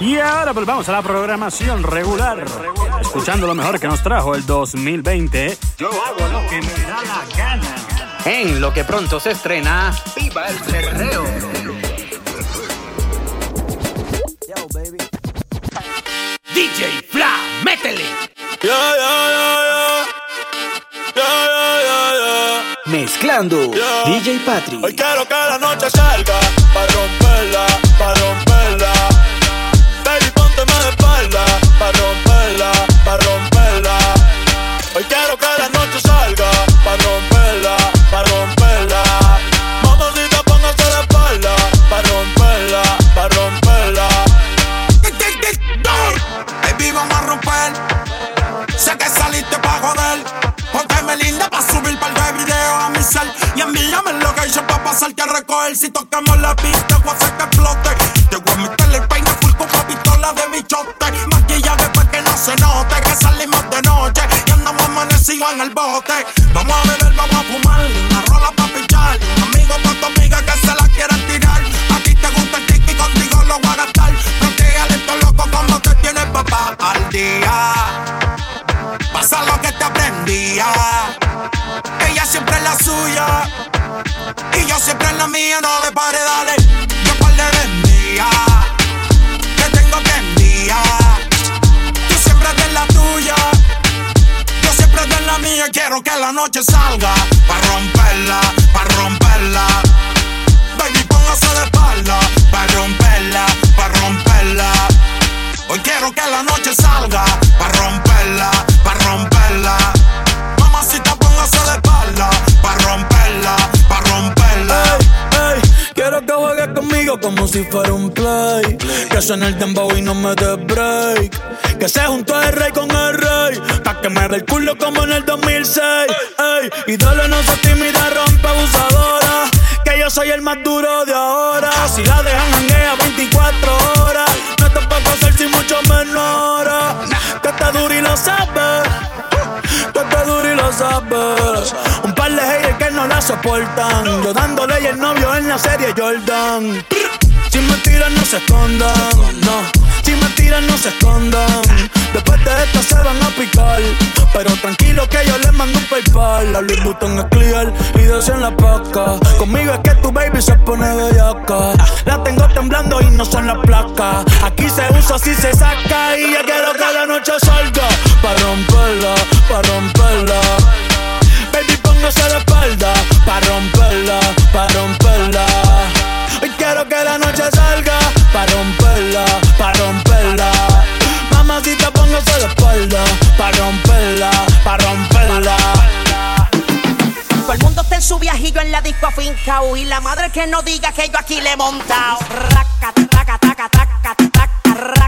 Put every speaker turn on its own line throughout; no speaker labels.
Y ahora volvamos a la programación regular, escuchando lo mejor que nos trajo el 2020. Yo hago lo que me da la gana. En lo que pronto se estrena, ¡Viva el Cerreo! DJ Fla, métele. Mezclando DJ Patrick.
Hoy quiero que la noche salga para romperla, para romperla.
Amanecidos en el bote. Pa' romperla, pa' romperla. Baby, póngase de espalda. Pa' romperla, pa' romperla. Hoy quiero que la noche salga. Pa' romperla, pa' romperla. Mamacita, póngase de espalda. Pa' romperla, pa' romperla.
Ey, quiero que juegues conmigo como si fuera un play. Que suene el dembow y no me dé break. Que se juntó el rey con el rey. Pa' que me dé el culo como en el 2006. Dale, no se tímida, rompe abusadora. Que yo soy el más duro de ahora. Si la dejan janguea 24 horas. No te puedo hacer sin mucho menor. Que está duro y lo sabes. Que está duro y lo sabes. No la soportan. Yo dándole y el novio en la serie Jordan. Si me tiran, no se escondan. No. Si me tiran, no se escondan. Después de esto se van a picar. Pero tranquilo que yo les mando un PayPal. La Louis Vuitton es clear y en la paca. Conmigo es que tu baby se pone bellaca. La tengo temblando y no son las placas. Aquí se usa, así se saca. Y yo quiero que la noche salga. Pa' romperla, pa' romperla. Póngase la espalda. Pa' romperla, pa' romperla. Hoy quiero que la noche salga. Pa' romperla, pa' romperla. Mamacita, póngase la espalda. Pa' romperla, pa' romperla.
Todo el mundo está en su viajillo en la disco afincao Y la madre que no diga que yo aquí le he montado Raca, taca, taca, taca, taca, raca,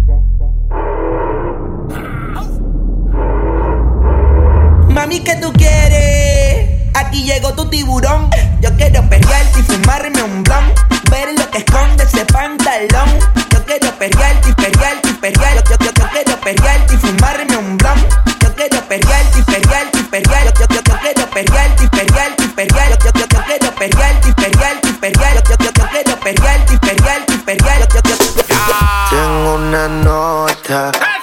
Mami, ¿qué tú quieres? Aquí llegó tu tiburón. Yo quiero perrearte y fumarme un blon. Ver lo que esconde ese pantalón. Yo quiero perrearte y perrearte y perrear. Yo, yo, yo, quiero perrearte y fumarme un blon. Yo quiero perrearte y perrearte y perrear. Yo, yo, yo, quiero perrearte y perrearte y perrear. Yo, yo, yo, quiero perrearte perrearte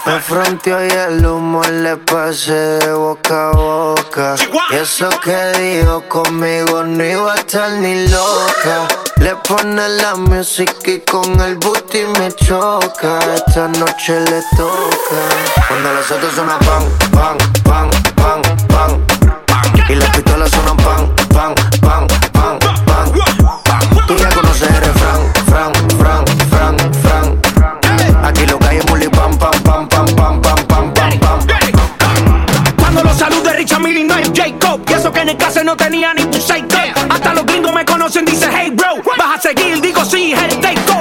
me fronteó y el humo le pasé de boca a boca. Y eso que dijo conmigo no iba a estar ni loca. Le pone la música y con el booty me choca. Esta noche le toca. Cuando las otras suenan pan, pan, pan, pan, pan. Y las pistolas suenan pan, pan, pan, pan, pan. Tú ya conoces
Caso no tenía ni tu Hasta los gringos me conocen, dice hey bro Vas a seguir, digo sí, el takeover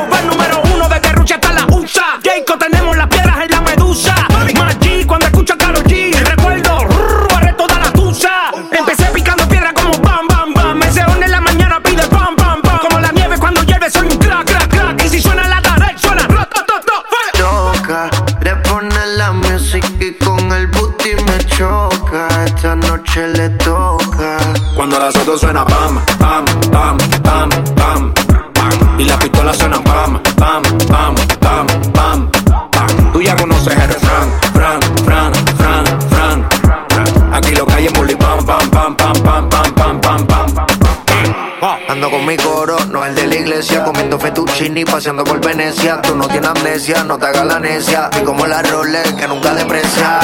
fettuccini, paseando por Venecia. Tú no tienes amnesia, no te hagas la necia. Y como la Rolex que nunca deprecia.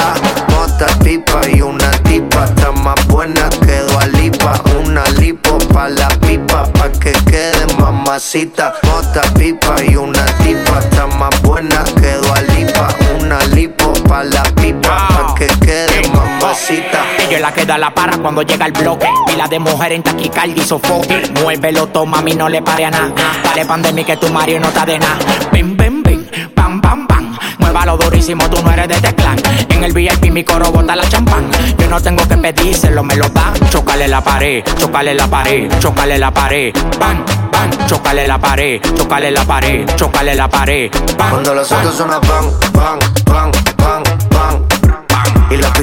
Mota pipa y una tipa, está más buena que Lipa. Una lipo pa' la pipa, pa' que quede mamacita. Mota pipa y una tipa, está más buena que Lipa. Una lipo pa' la pipa, pa' que quede mamacita.
Es la que da la para cuando llega el bloque. Pila de mujer en taquicardia y sofoque. Muévelo, toma, a mí no le pare a nada. Dale pandemia que tu Mario no está de nada. Bim, bim, bim, pam, pam, pam. Muévalo durísimo, tú no eres de este clan. En el VIP mi coro bota la champán. Yo no tengo que pedírselo, me lo dan. Chocale la pared, chocale la pared, chocale la pared. Pan, pan, chocale la pared, chocale la pared, chocale la pared.
Cuando los autos suenan pan, pan, pan, pan, pan, pan. Y las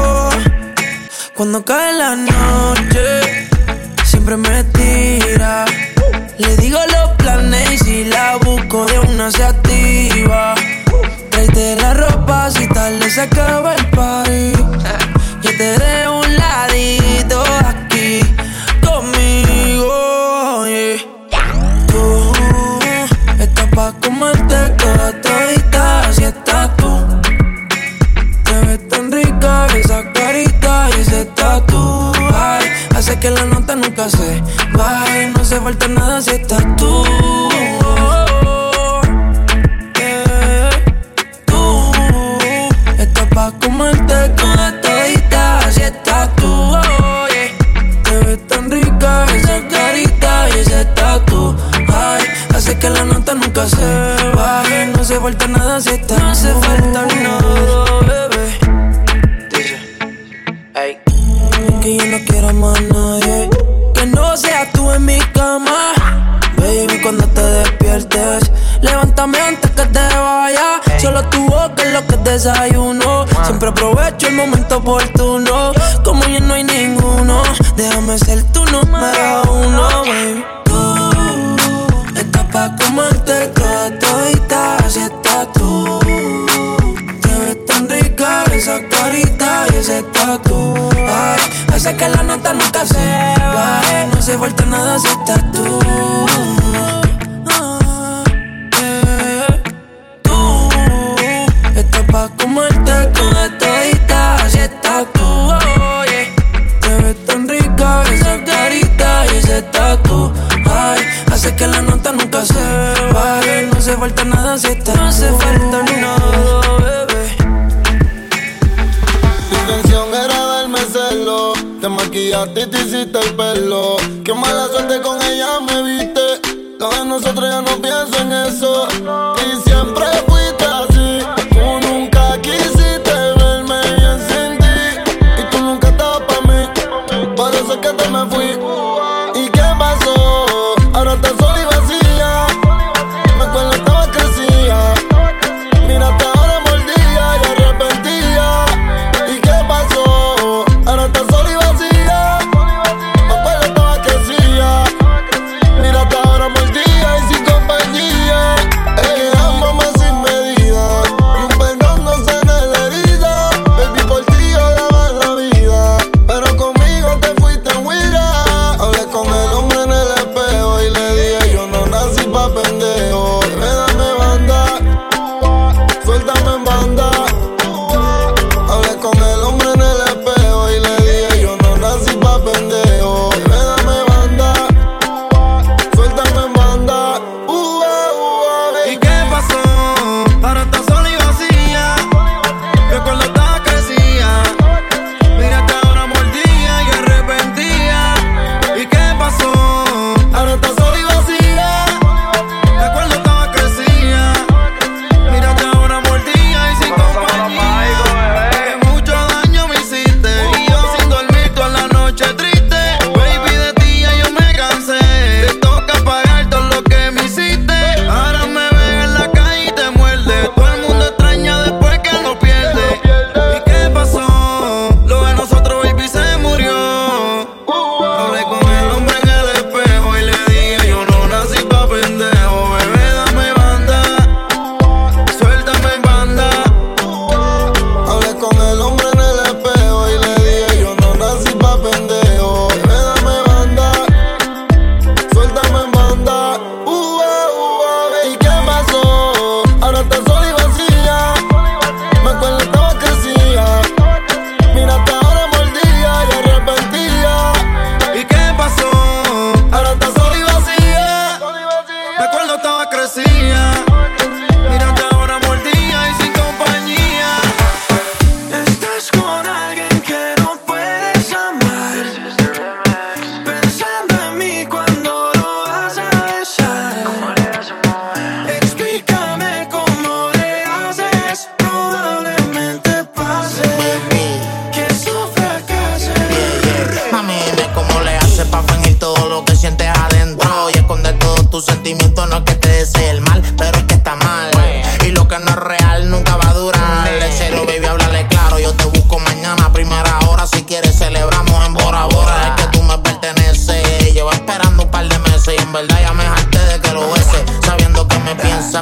Cuando cae la noche, siempre me tira. Le digo los planes y si la busco de una se activa. Tráete la ropa si tarde se acaba el party. Yo te que la nota nunca se baje. No se falta nada si estás tú. Yeah. Tú estás pa' comerte toda todita si estás tú. Te ves tan rica esa carita y ese tatu. Ay, hace que la nota nunca se baje. No se falta nada desayuno. Siempre aprovecho el momento oportuno. Como ya no hay ninguno, déjame ser tu número uno, baby. Tú estás pa' comerte toda todita si estás tú. Te ves tan rica esa carita y ese tatu. Ay, hace que la nota nunca se baje. No se falta nada si estás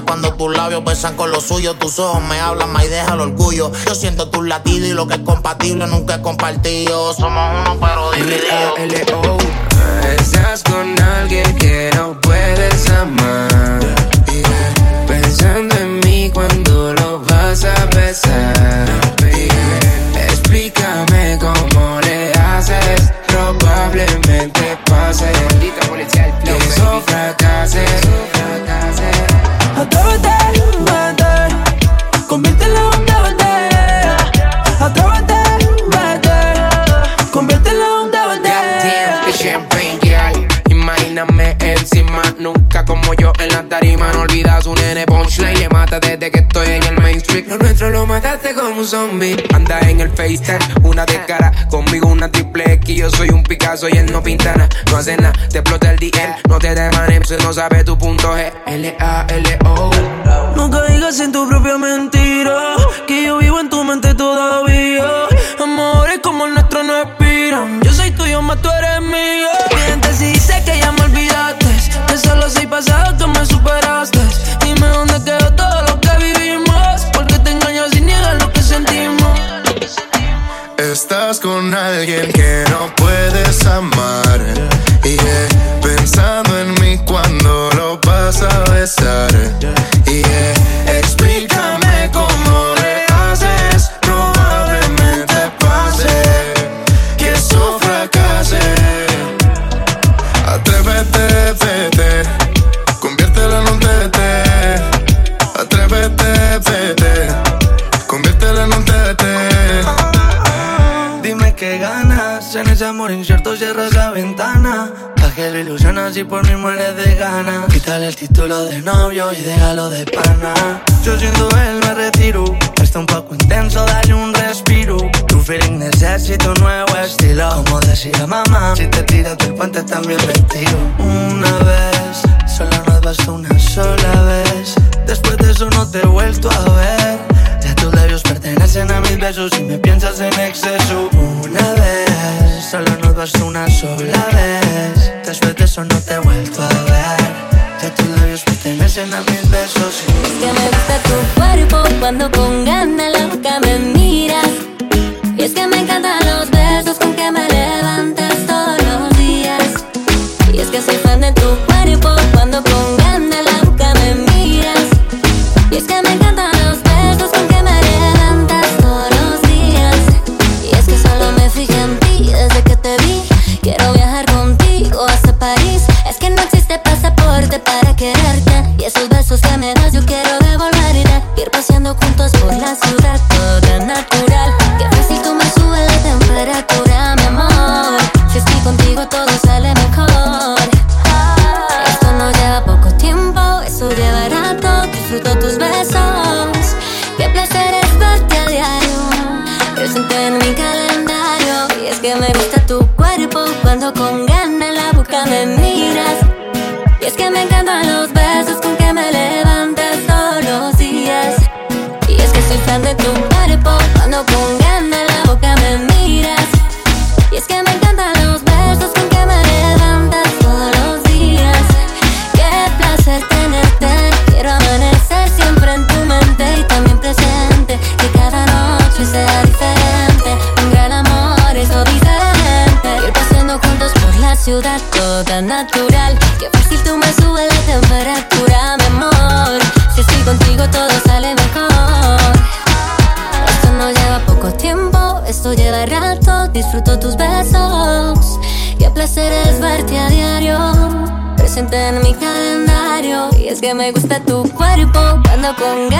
cuando tus labios besan con los suyos. Tus ojos me hablan más y deja el orgullo. Yo siento tus latidos y lo que es compatible nunca es compartido. Somos uno, pero divididos.
Estás con alguien que no puedes amar. Pensando en mí cuando lo vas a besar. Lo mataste como un zombie. Anda en el FaceTime, una de cara, conmigo una triple X. Yo soy un Picasso y él no pinta nada. No hace nada, te explota el DM, no te demanes, si no sabe tu punto G. L-A-L-O.
No caigas en tu propia mentira,
Con alguien que no puedes amar. Y yeah, pensando en mí cuando lo vas a besar.
Ilusionas y por mí mueres de ganas. Quítale el título de novio y déjalo de pana. Yo siendo él me retiro. Está un poco intenso, dale un respiro. Tu feeling necesito un nuevo estilo. Como decía mamá, si te tiras del puente también me tiro. Una vez, solo nos basta una sola vez. Después de eso no te he vuelto a ver. Pertenecen a mis besos y me piensas en exceso. Una vez, solo nos basta una sola vez. Después de eso no te he vuelto a ver. Ya tus labios pertenecen a mis besos.
Es que me gusta tu cuerpo cuando con ganas la boca me miras. Y es que me encantan los besos con que me levantas todos los días. Y es que soy fan de tu cuerpo me encantan los besos con que me levantas todos los días. Y es que soy fan de tu cuerpo cuando con ganas la boca me miras. Y es que me encantan los besos con que me levantas todos los días. Qué placer tenerte. Quiero amanecer siempre en tu mente y también presente. Que cada noche sea diferente. Un gran amor, eso diferente. Ir paseando juntos por la ciudad, toda natural. Con ganas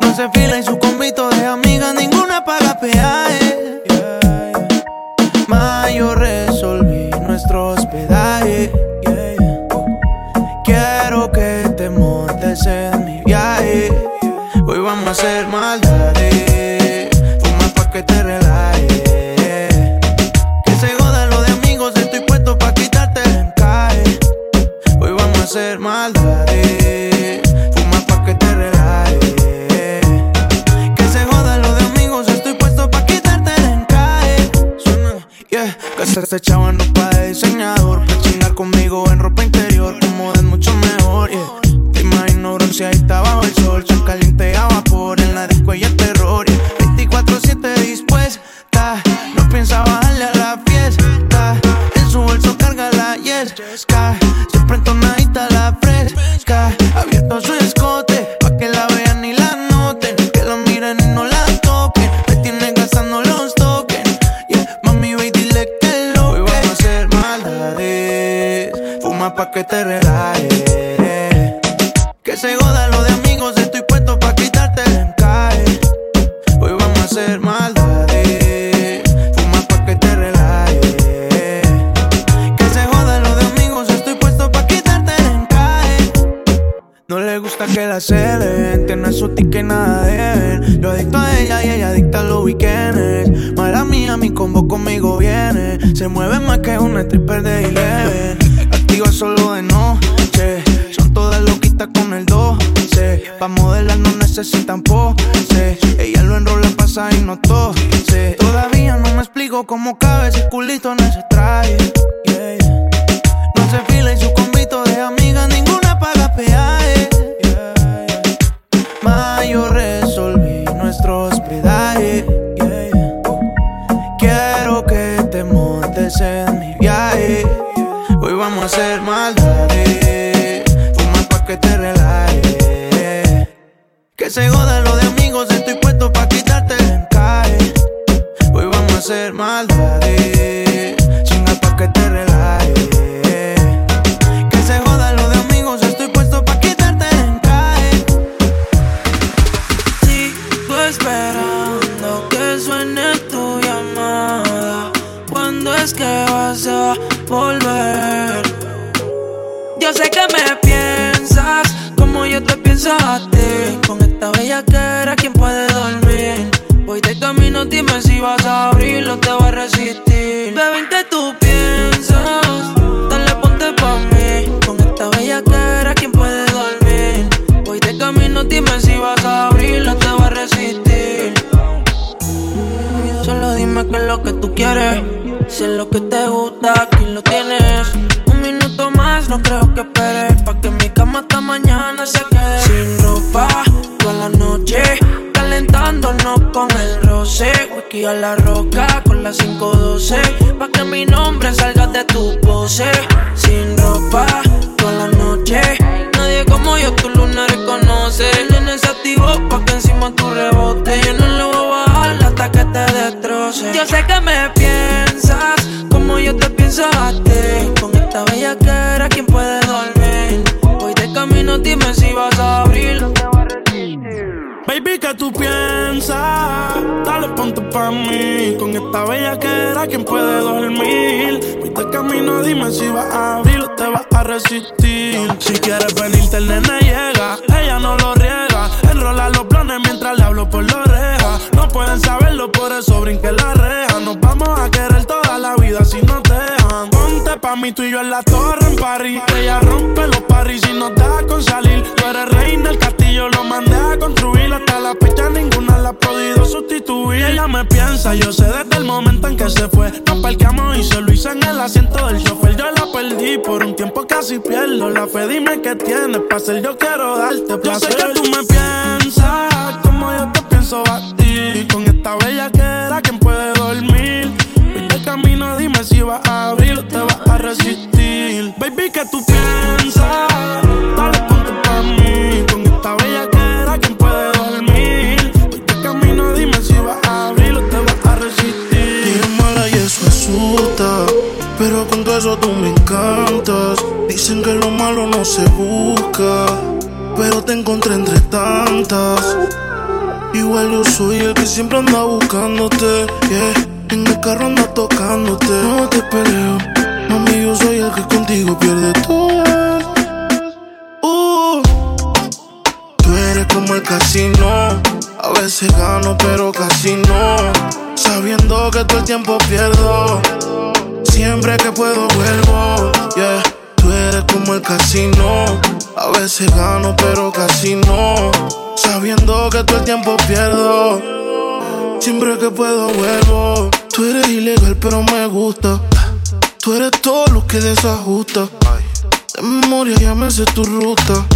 no
se fila en su convito de amiga, ninguna paga peaje. Ma, yo resolví nuestro hospedaje. Quiero que te montes en mi viaje. Hoy vamos a hacer maldades. Se mueve más que una stripper de Eleven. Activa solo de noche. Son todas loquitas con el 12. Pa' modelar no necesitan pose. Ella lo enrola, pasa y no tose. Todavía no me explico cómo cabe ese culito en ese traje. Que se lo de amigos, estoy puesto pa' quitarte encaje. Hoy vamos a hacer maldades.
Abrirlo, te voy a resistir. Bebé, ¿en tú piensas? Dale, ponte pa' mí. Con esta bella era, ¿quién puede dormir? Voy de camino, dime si vas a abrirlo, te voy a resistir. Solo dime qué es lo que tú quieres. Si es lo que te gusta, aquí lo tienes. Un minuto más, no creo que esperes. Con el roce. Whisky a la roca con la 512. Pa' que mi nombre salga de tu pose. Sin ropa, toda la noche. Nadie como yo tu luna reconoce. Nene se activó pa' que encima tu rebote. Yo no lo voy a bajar hasta que te destroce. Yo sé que me piensas como yo te pienso a ti. Con esta bella era, ¿quién puede dormir? Voy de camino, dime si vas a.
Baby, ¿qué tú piensas? Dale, ponte pa' mí. Con esta bella que era, ¿quién puede dormir? De camino, dime si vas a abrir o te vas a resistir. Si quieres venirte, el nene llega. Ella no lo riega. Enrola los planes mientras le hablo por la oreja. No pueden saberlo, por eso brinque la reja. Nos vamos a querer toda la vida si nos dejan. Ponte pa' mí, tú y yo en la torre en París. Ella rompe los paris y nos da con salir. Tú eres reina del castillo, lo mandé a construir. La fecha ninguna la ha podido sustituir. Ella me piensa, yo sé desde el momento en que se fue. Nos parqueamos y se lo hice en el asiento del chofer. Yo la perdí por un tiempo casi pierdo la fe. Dime qué tienes para hacer, yo quiero darte placer. Yo sé que tú me piensas como yo te pienso a ti. Con esta bella que era, ¿quién puede dormir? Vete camino, dime si vas a abrir o te vas a resistir. Baby, ¿qué tú piensas? Dale, ponte pa' mí.
Pero con todo eso tú me encantas. Dicen que lo malo no se busca. pero te encontré entre tantas. Igual yo soy el que siempre anda buscándote, yeah. En el carro anda tocándote, no te peleo. Mami, yo soy el que contigo pierde todo. Uh, tú eres como el casino. A veces gano, pero casi no. Sabiendo que todo el tiempo pierdo. Siempre que puedo vuelvo, yeah. Tú eres como el casino. A veces gano, pero casi no. Sabiendo que todo el tiempo pierdo. Siempre que puedo vuelvo. Tú eres ilegal, pero me gusta. Tú eres todo lo que desajusta. De memoria ya me sé tu ruta.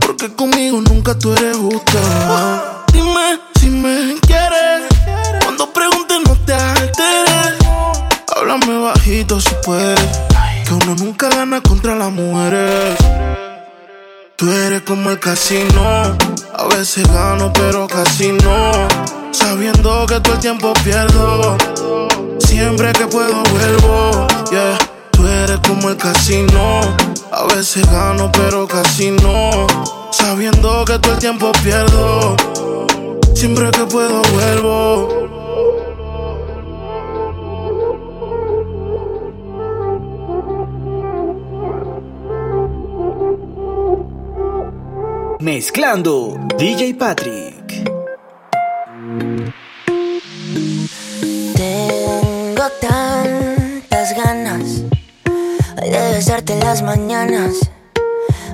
Porque conmigo nunca tú eres justa. Dime si me quieres. Cuando preguntes no. Háblame bajito si puedes. Que uno nunca gana contra las mujeres. Tú eres como el casino. A veces gano, pero casi no. Sabiendo que todo el tiempo pierdo. Siempre que puedo vuelvo. Yeah. Tú eres como el casino. A veces gano, pero casi no. Sabiendo que todo el tiempo pierdo. Siempre que puedo vuelvo.
Mezclando DJ Patrick.
Tengo tantas ganas de besarte en las mañanas,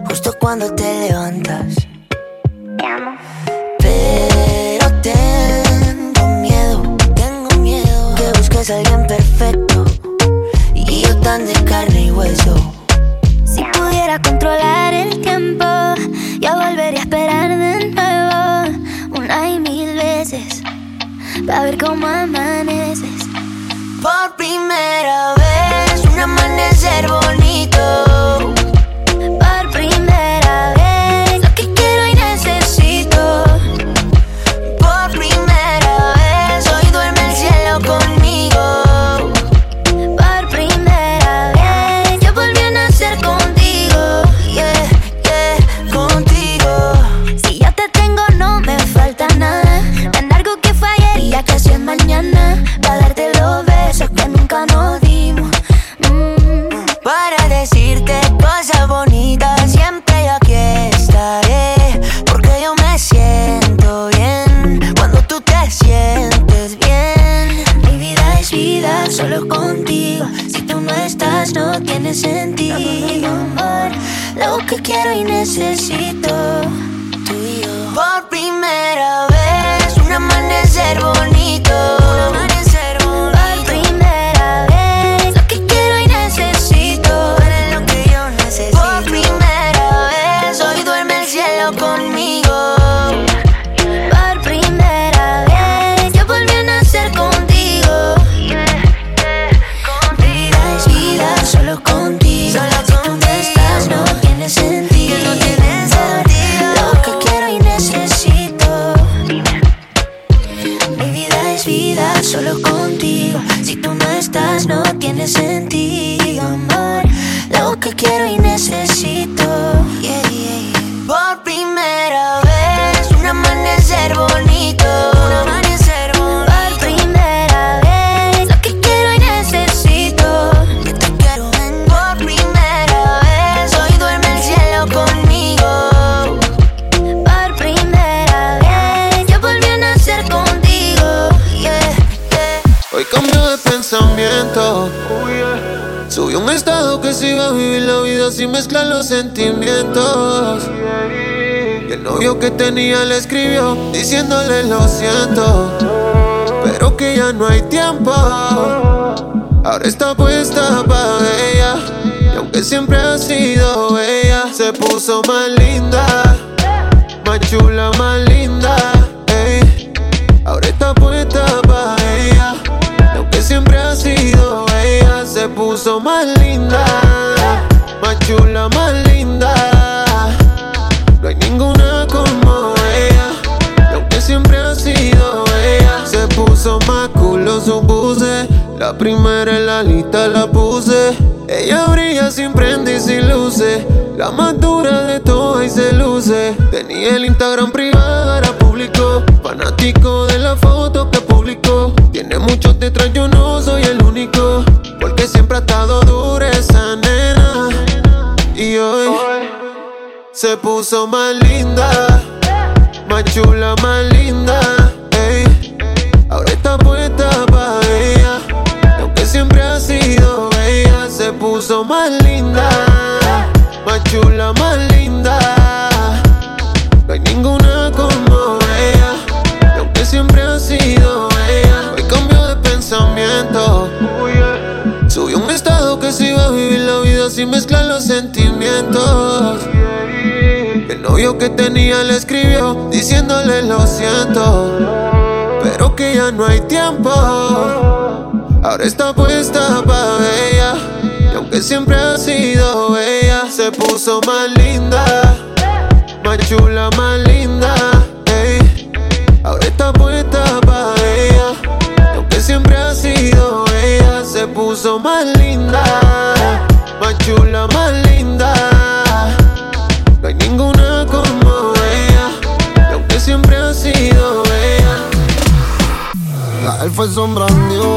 justo cuando te levantas. Te amo. Pero tengo miedo, tengo miedo que busques a alguien perfecto y yo tan de carne y hueso.
Si pudiera controlar el tiempo, yo volvería a esperar de nuevo una y mil veces para ver cómo amaneces.
Por primera vez, un amanecer bonito.
Puso más linda. Más chula, más linda. Ahora está puesta para ella. Y aunque siempre ha sido ella, se puso más linda. Más chula, más linda. No hay ninguna como ella. Y aunque siempre ha sido ella, se puso más culo su puse. La primera en la lista la puse. Ella brilla sin prende y sin luces. La más dura el Instagram privado, era público. Fanático de la foto que publicó. Tiene muchos detrás, yo no soy el único. Porque siempre ha estado dura esa nena. Y hoy se puso más linda. Más chula, más linda. Ey. Ahora está puesta pa' ella. Y aunque siempre ha sido bella, se puso más linda. Más chula, más linda. Novio que tenía le escribió diciéndole lo siento, pero que ya no hay tiempo. Ahora está puesta pa' ella, y aunque siempre ha sido bella, se puso más linda, más chula, más linda.
Él fue sombrando,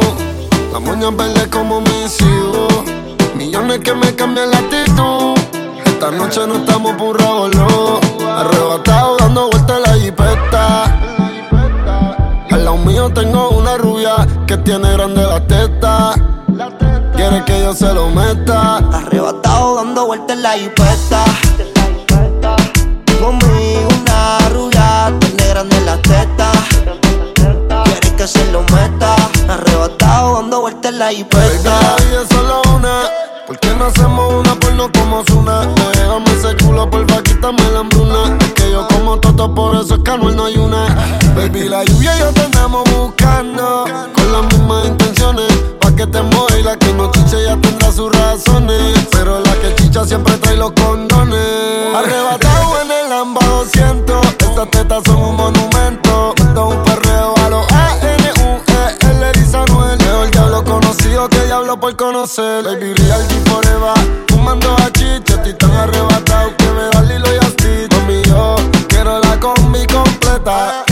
la moña verde como mis hijos. Millones que me cambian la actitud. Esta noche no estamos por revolú. Arrebatado dando vueltas la jipeta. Al lado mío tengo una rubia que tiene grande la teta. Quiere que yo se lo meta.
Arrebatado dando vueltas la jipeta. Conmigo una rubia, tiene grande la teta. Se lo meta. Arrebatado dando vueltas en la
Baby,
jipeta.
la vida es solo una. ¿Por qué no hacemos una porno como Zuna? Déjame ese culo, porfa, quítame la hambruna. Es que yo como toto, por eso es que Anuel no hay una. Baby, la lluvia y yo te andamos buscando. Con las mismas intenciones. Pa' que te moje y la que no chiche ya tendrá sus razones. Pero la que chicha siempre trae los condones. Arrebatado en el Lamba 200. Estas tetas son un monumento. Diablo por conocer. Baby, real G forever. Fumando a chicha, estoy tan arrebatado que me da Lilo y Asti. Mami, yo quiero la combi completa.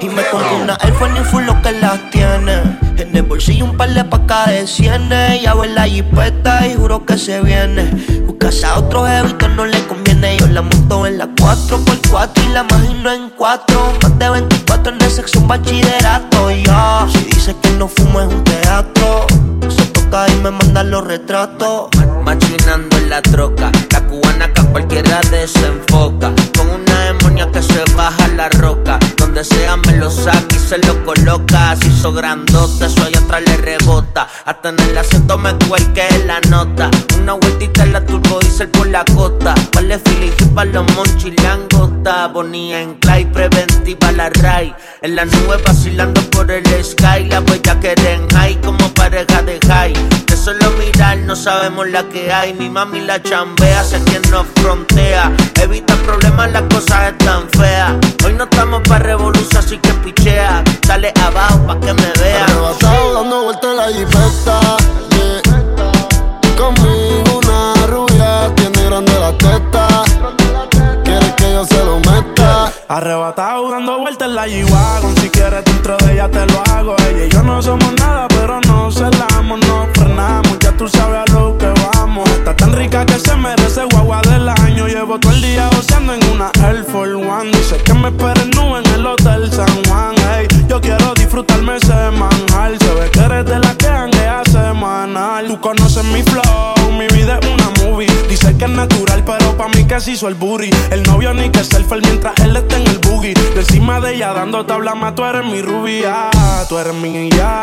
Y me compro una iPhone y full lo que las tiene. En el bolsillo un par de pacas de cienes. Ya en la jipeta y juro que se viene. Buscas a otro jevito no le conviene. Yo la monto en la 4x4 y la imagino en 4. Más de 24 en el sexo, un bachillerato. Y yo, si dice que no fumo es un teatro. Se toca y me manda los retratos.
Machinando en la troca, la cubana que a cualquiera desenfoca. Con una demonia que se baja la roca. Se lo coloca. Se hizo grandote, eso allá atrás le rebota. Hasta en el acento me cuelque la nota. Una vueltita en la turbo diesel por la costa. Vale feeling para los monchis langota. Bonía en clay, preventiva la ray. En la nube vacilando por el sky. La huella que en high como pareja de high. De solo mirar no sabemos la que hay. Mi mami la chambea, sé quien nos frontea. Evita problemas, las cosas están feas. Hoy no estamos para revolución, así que pichea. Dale abajo pa' que me vea.
Arrebatado dando vueltas la jipeta.
Arrebatado dando vueltas en la G-Wagon Si quieres dentro de ella te lo hago. Ella y yo no somos nada pero no celamos No frenamos, ya tú sabes a lo que vamos. Está tan rica que se merece guagua del año. Llevo todo el día goceando en una Air Force One. Dice que me esperen nube en el Hotel San Juan. Ey, Yo quiero disfrutarme ese manjar. Se ve que eres de la que hanguea semanal. Tú conoces mi flow, mi vida es una movie. Dice que es natural pero pa' mí que se hizo el booty. El novio ni que selfie mientras él está en el boogie. De encima de ella dando tabla más Tú eres mi rubia, tú eres mi ya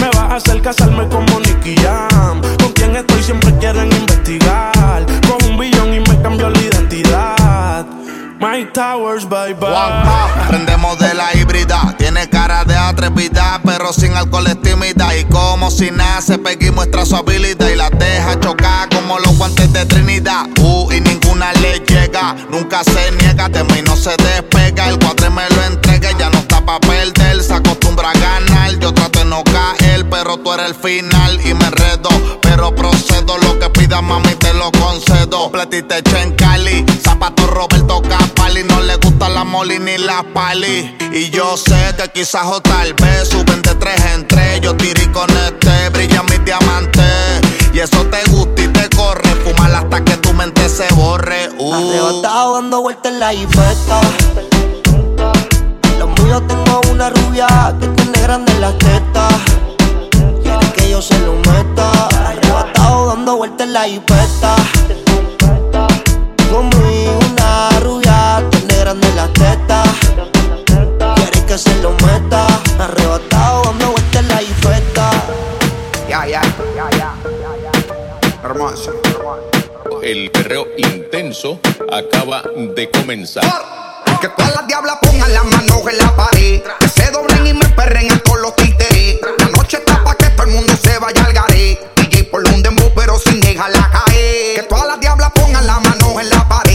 Me vas a hacer casarme como Nicky Jam. Con quien estoy siempre quieren investigar. Con un billón y me cambió la identidad Mike Towers, bye bye
Aprendemos de la híbrida. Tiene cara de atrevida, pero sin alcohol es tímida. Y como si nace, Peggy muestra su habilidad y la deja chocar como los guantes de Trinidad. Uh, y ninguna le llega, nunca se niega, de mí no se despega. El cuadre me lo entrega,
tú eres el final y me enredo. Pero procedo, lo que pidas, mami, te lo concedo. Platiste en Cali, zapato Roberto Capali. No le gusta la moli ni la pali. Y yo sé que quizás o tal vez suben de tres en tres. Yo tiré con este, brilla mi diamante. Y eso te gusta y te corre. Fumar hasta que tu mente se borre. Uh.
Dando vueltas en la infesta. Los míos tengo una rubia que tiene grande las tetas. Yo se lo meta. Arrebatado dando vueltas en la infesta. Conmigo una rubia tiene grande las tetas. Quiere que se lo meta. Arrebatado dando vueltas en la infesta.
Ya, ya, ya, ya. Hermoso.
El perreo intenso acaba de comenzar.
Que todas las diablas pongan las manos en la pared. Que se doblen y me perren a todos los títeres. Todo el mundo se vaya al garé. DJ por un dembow, pero sin dejarla caer. Que todas las diablas pongan las manos en la pared.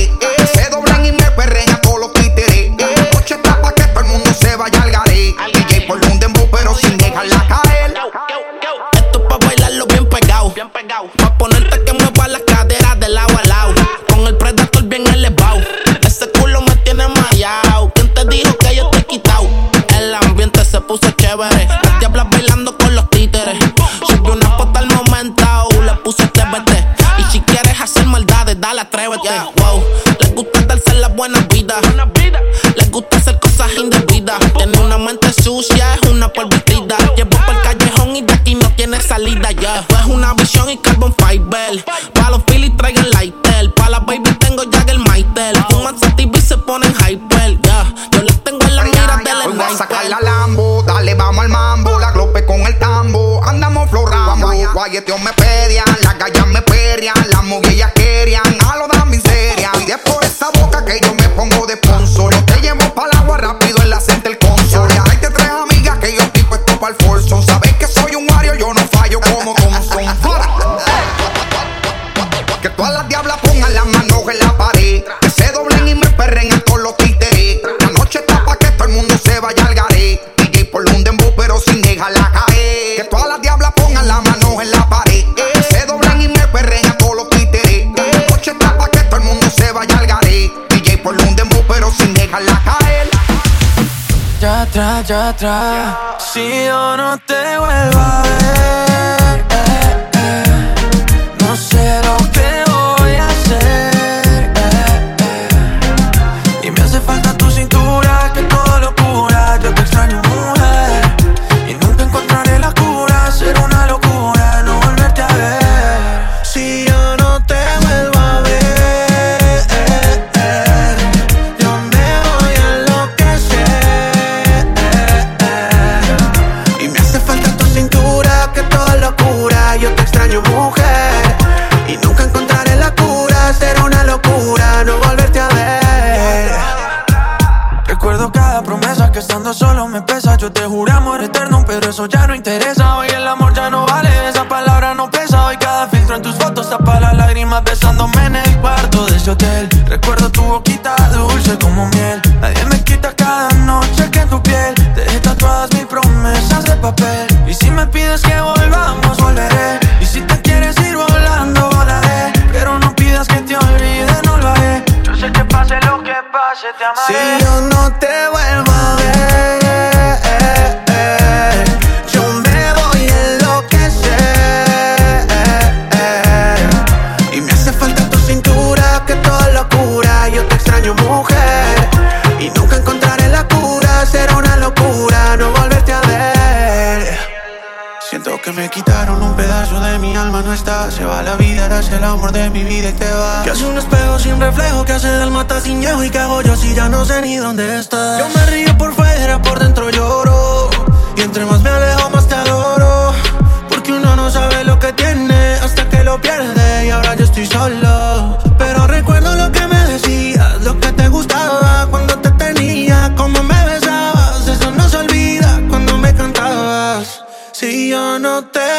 Y carbon fiber. Pa' los Phillies traigan lighter. Pa' las baby tengo Jagger Maitel. Fuman sativa y se ponen hyper. Ya, yo les tengo en la mira del
Hoy voy a sacar la Lambo, dale vamos al mambo, la glope con el tambo, andamos flow rambo, guayeteo me Ya
atrás. Si yo no te vuelvo Yo me río por fuera, por dentro lloro. Y entre más me alejo, más te adoro. Porque uno no sabe lo que tiene hasta que lo pierde. Y ahora yo estoy solo. Pero recuerdo lo que me decías, lo que te gustaba cuando te tenía, cómo me besabas. Eso no se olvida cuando me cantabas. Si yo no te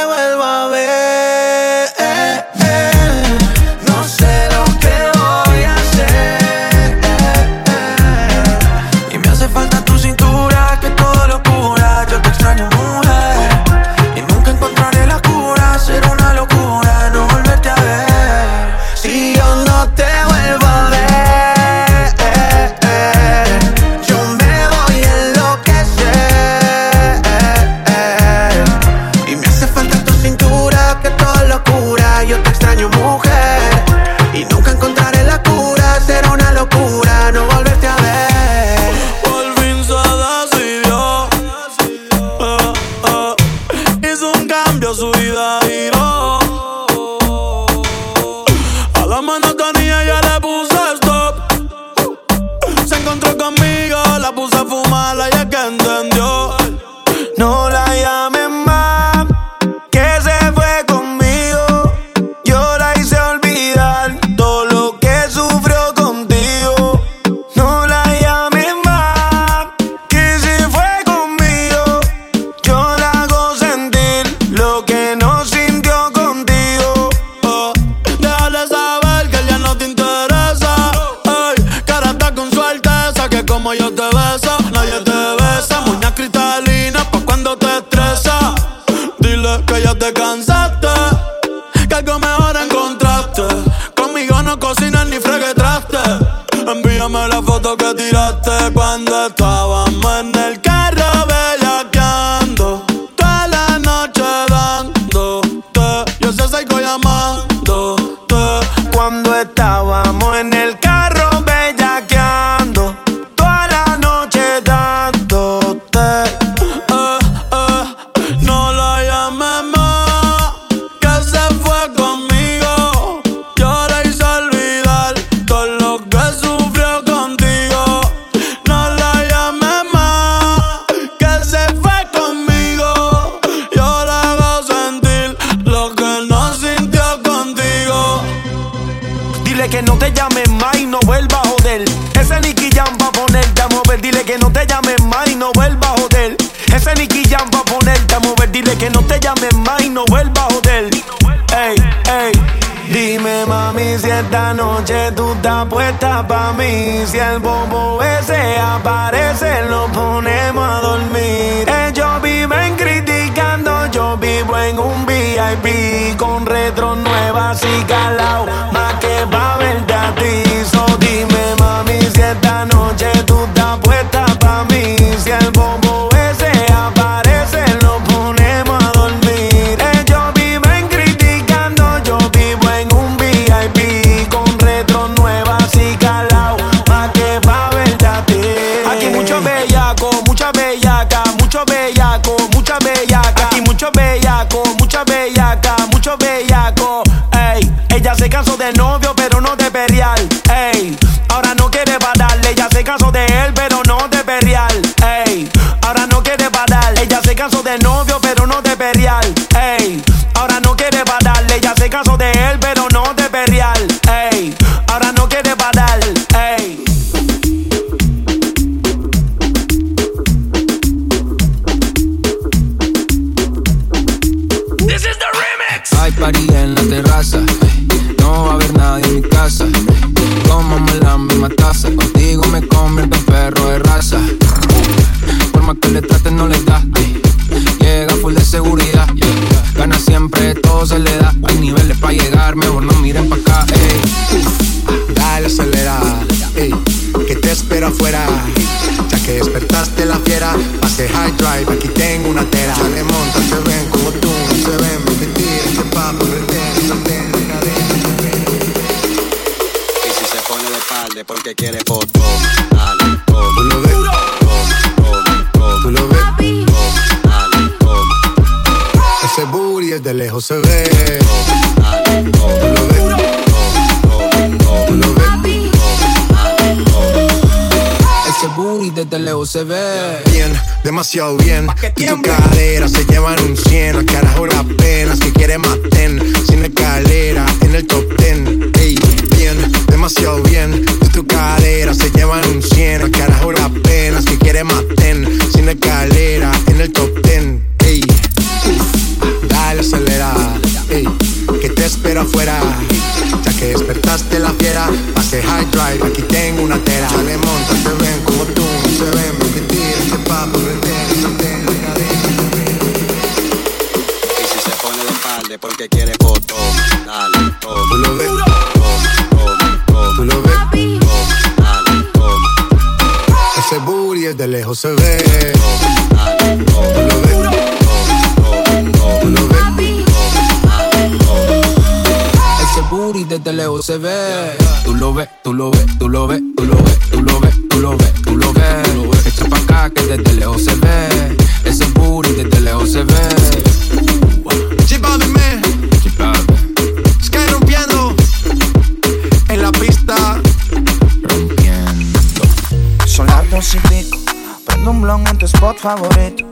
Mándame la foto que tiraste cuando estábamos en el
bellaco, mucha bellaca, mucho bellaco, mucha bellaca. Aquí mucho bellaco, mucha bellaca, mucho bellaco. Ey, ella se cansó de no
demasiado bien. Y tu cadera se llevan un 100. A carajo la pena, si quieres maten. Sin escalera, en el top ten. Ey, bien, demasiado bien. Y tu cadera se llevan un 100. A carajo la pena, si quieres maten. Sin escalera, en el top ten. Ey, dale acelera. Ey, que te espero afuera. Ya que despertaste la fiera, pase high drive. Aquí tengo una tela.
que quieres, dale, toma.
Tú lo ves,
toma, toma, toma.
Tú lo ves, toma,
dale, toma.
Ese booty es de lejos se ve.
Toma, dale, toma.
Tú lo ves, toma, toma, toma. Tú lo ves,
Ese booty desde lejos se ve. Tú lo ves, tú lo ves, tú lo ves, tú lo ves, tú lo ves, tú lo ves, tú lo ves. Echa pa' acá que desde lejos se ve.
TikTok favorito.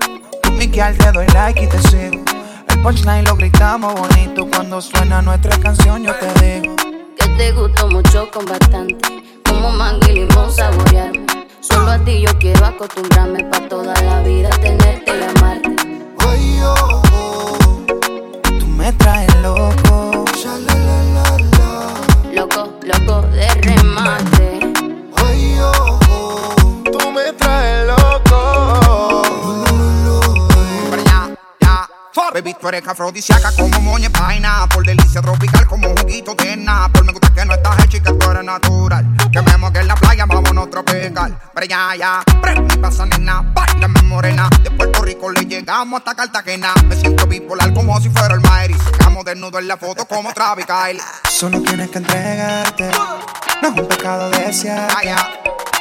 Tú Miquel te doy like y te sigo. El punchline lo gritamos bonito. Cuando suena nuestra canción, yo te digo.
Que te gustó mucho con bastante. Como mango y limón saborearme. Solo a ti yo quiero acostumbrarme
Baby, tú eres afrodisíaca como moña paina. Por delicia tropical como juguito de Por me gusta que no estás hecha y que tú eres natural. Que me que en la playa, vámonos tropical. Pero ya, ya, pre, mi pasa nena, bailame morena. De Puerto Rico le llegamos hasta Cartagena. Me siento bipolar como si fuera el Mayri. Sacamos desnudo en la foto como Travis Kyle.
Solo tienes que entregarte. No es un pecado desearte.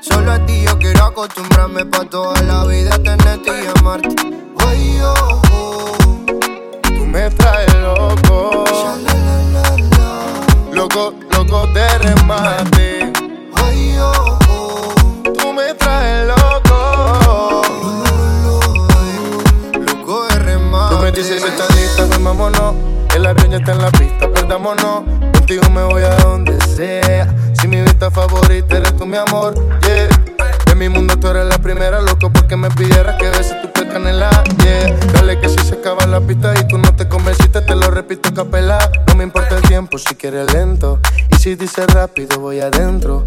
Solo a ti yo quiero acostumbrarme pa' toda la vida tenerte y amarte. Ay, oh, oh. tú me traes loco. Loco, loco de remate. Ay, oh, oh. tú me traes loco. Loco de remate. Tú me dices estás lista. El avión ya está en la pista, perdámonos. Contigo me voy a donde sea. Mi vista favorita eres tú, mi amor, yeah. En mi mundo tú eres la primera, loco, porque me pidieras que beses tu piel canela, yeah. Dale que si se acaba la pista y tú no te convenciste, te lo repito capela. No me importa el tiempo si quieres lento. Y si dices rápido, voy adentro.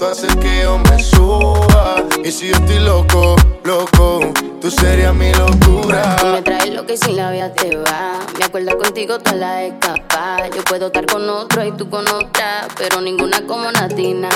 tú haces que yo me suba. Y si yo estoy loco, loco, tú serías mi locura.
Tú me traes lo que sin la vida te va. Me acuerdo contigo toda la escapa. Yo puedo estar con otro y tú con otra, pero ninguna como Natina.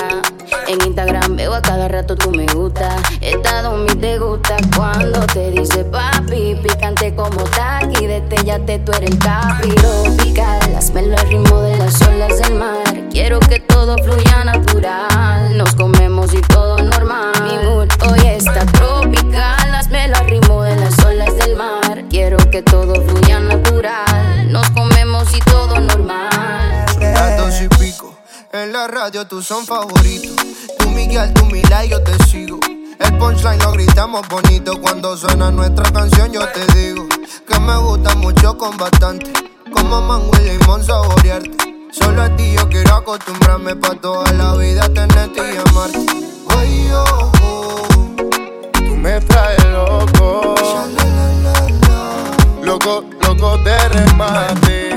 En Instagram veo a cada rato tú me gusta. Estado mi te gusta cuando te dice papi. Picante como taqui, destellate tú eres el capi. Tropical, hazmelo al ritmo de las olas del mar. Quiero que todo fluya natural. Nos comemos y todo normal. Mi mood hoy está tropical. Hazmelo al ritmo de las olas del mar. Quiero que todo fluya natural. Nos comemos y todo normal.
Las dos y pico. En la radio tú son favoritos. Tú Miguel, tú Mila y yo te sigo. El punchline lo gritamos bonito cuando suena nuestra canción. Yo te digo que me gusta mucho con bastante. Como mango y limón saborearte. Solo a ti yo quiero acostumbrarme pa' toda la vida tenerte y amarte. Ay, oh, oh. tú me traes loco. Loco, loco de remate.